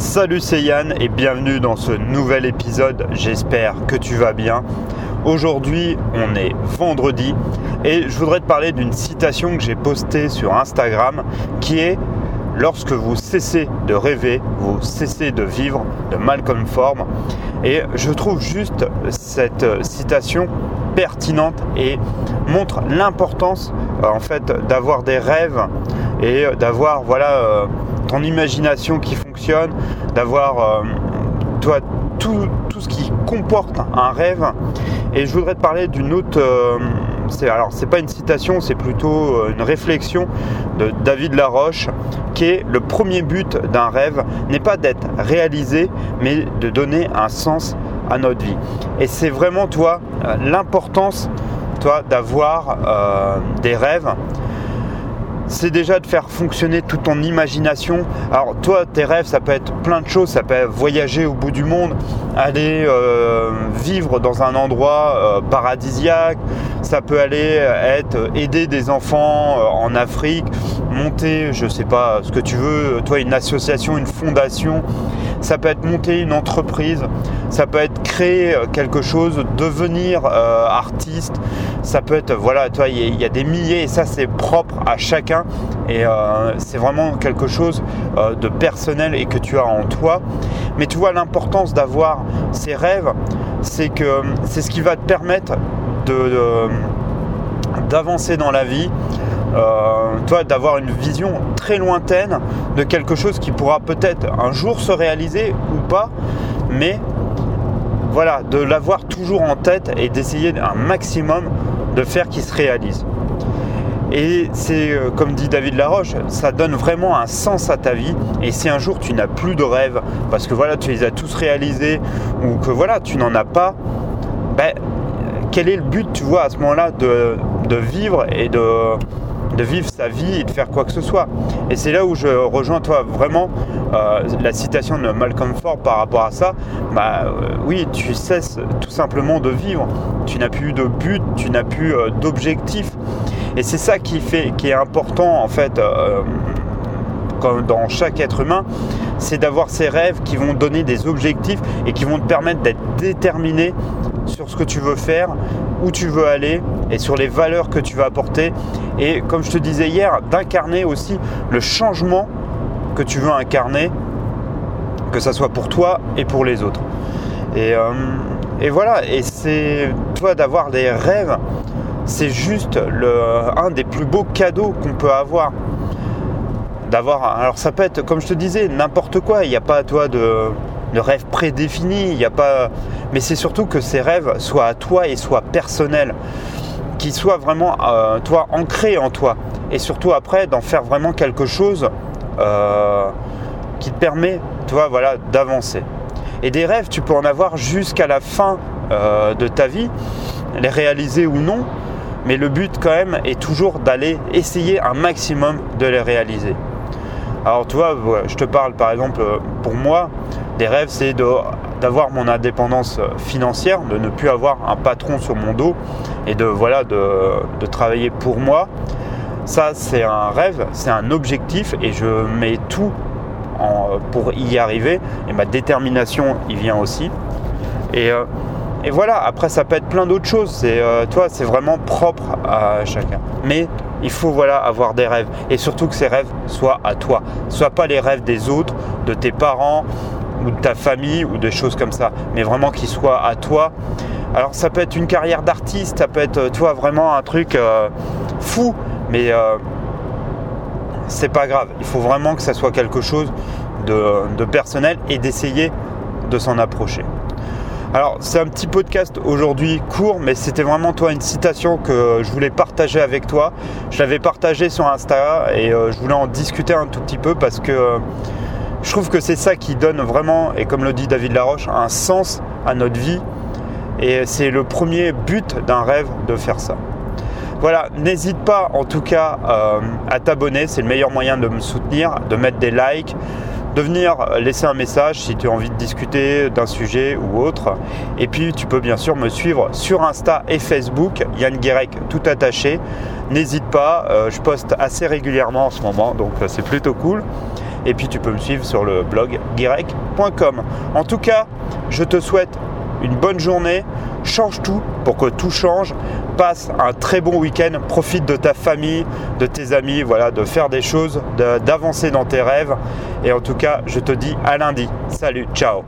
Salut c'est Yann et bienvenue dans ce nouvel épisode, j'espère que tu vas bien. Aujourd'hui on est vendredi et je voudrais te parler d'une citation que j'ai postée sur Instagram qui est Lorsque vous cessez de rêver, vous cessez de vivre de Malcolm Form. Et je trouve juste cette citation pertinente et montre l'importance euh, en fait d'avoir des rêves et d'avoir voilà euh, ton imagination qui fonctionne, d'avoir euh, toi tout, ce qui comporte un rêve. Et je voudrais te parler d'une autre. Euh, alors c'est pas une citation, c'est plutôt euh, une réflexion de David Laroche, qui est le premier but d'un rêve n'est pas d'être réalisé, mais de donner un sens à notre vie. Et c'est vraiment toi l'importance toi d'avoir des rêves c'est déjà de faire fonctionner toute ton imagination. Alors toi, tes rêves, ça peut être plein de choses, ça peut être voyager au bout du monde, aller euh, vivre dans un endroit euh, paradisiaque, ça peut aller être aider des enfants euh, en Afrique, monter, je sais pas ce que tu veux, toi une association, une fondation, ça peut être monter une entreprise, ça peut être créer quelque chose, devenir artiste, ça peut être, voilà, toi, il y, a des milliers et ça c'est propre à chacun. Et euh, c'est vraiment quelque chose euh, de personnel et que tu as en toi. Mais tu vois l'importance d'avoir ces rêves, c'est que c'est ce qui va te permettre d'avancer dans la vie, euh, toi d'avoir une vision très lointaine de quelque chose qui pourra peut-être un jour se réaliser ou pas, mais voilà, de l'avoir toujours en tête et d'essayer un maximum de faire qu'il se réalise. Et c'est euh, comme dit David Laroche, ça donne vraiment un sens à ta vie. Et si un jour tu n'as plus de rêves, parce que voilà, tu les as tous réalisés, ou que voilà, tu n'en as pas, ben, quel est le but, tu vois, à ce moment-là, de, vivre et de, vivre sa vie et de faire quoi que ce soit. Et c'est là où je rejoins toi vraiment euh, la citation de Malcolm Ford par rapport à ça. Bah euh, oui, tu cesses tout simplement de vivre. Tu n'as plus de but, tu n'as plus euh, d'objectif. Et c'est ça qui fait, qui est important en fait dans chaque être humain, c'est d'avoir ces rêves qui vont donner des objectifs et qui vont te permettre d'être déterminé sur ce que tu veux faire, où tu veux aller et sur les valeurs que tu vas apporter. Et comme je te disais hier, d'incarner aussi le changement que tu veux incarner, que ça soit pour toi et pour les autres. Et, euh, voilà, et c'est toi d'avoir des rêves, c'est juste un des plus beaux cadeaux qu'on peut avoir. D'avoir, alors ça peut être, comme je te disais, n'importe quoi. Il n'y a pas à toi de, de rêve prédéfini. Il n'y a pas, mais c'est surtout que ces rêves soient à toi et soient personnels qui soit vraiment euh, toi ancré en toi et surtout après d'en faire vraiment quelque chose euh, qui te permet toi voilà d'avancer et des rêves tu peux en avoir jusqu'à la fin euh, de ta vie les réaliser ou non mais le but quand même est toujours d'aller essayer un maximum de les réaliser alors tu vois je te parle par exemple pour moi rêves c'est d'avoir mon indépendance financière, de ne plus avoir un patron sur mon dos et de, voilà, de, travailler pour moi. Ça, c'est un rêve, c'est un objectif et je mets tout en, pour y arriver. Et ma détermination y vient aussi. Et, euh, voilà, après, ça peut être plein d'autres choses. C'est, euh, toi, c'est vraiment propre à chacun. Mais il faut voilà, avoir des rêves. Et surtout que ces rêves soient à toi. Soit pas les rêves des autres, de tes parents, ou de ta famille ou des choses comme ça, mais vraiment qu'il soit à toi. Alors ça peut être une carrière d'artiste, ça peut être toi vraiment un truc euh, fou, mais euh, c'est pas grave. Il faut vraiment que ça soit quelque chose de, personnel et d'essayer de s'en approcher. Alors c'est un petit podcast aujourd'hui court, mais c'était vraiment toi une citation que je voulais partager avec toi. Je l'avais partagé sur Insta et euh, je voulais en discuter un tout petit peu parce que je trouve que c'est ça qui donne vraiment, et comme le dit David Laroche, un sens à notre vie. Et c'est le premier but d'un rêve de faire ça. Voilà, n'hésite pas en tout cas euh, à t'abonner, c'est le meilleur moyen de me soutenir, de mettre des likes, de venir laisser un message si tu as envie de discuter d'un sujet ou autre. Et puis tu peux bien sûr me suivre sur Insta et Facebook, Yann Guérec tout attaché. N'hésite pas, euh, je poste assez régulièrement en ce moment, donc euh, c'est plutôt cool. Et puis tu peux me suivre sur le blog guirec.com. En tout cas, je te souhaite une bonne journée, change tout pour que tout change, passe un très bon week-end, profite de ta famille, de tes amis, voilà, de faire des choses, d'avancer dans tes rêves. Et en tout cas, je te dis à lundi. Salut, ciao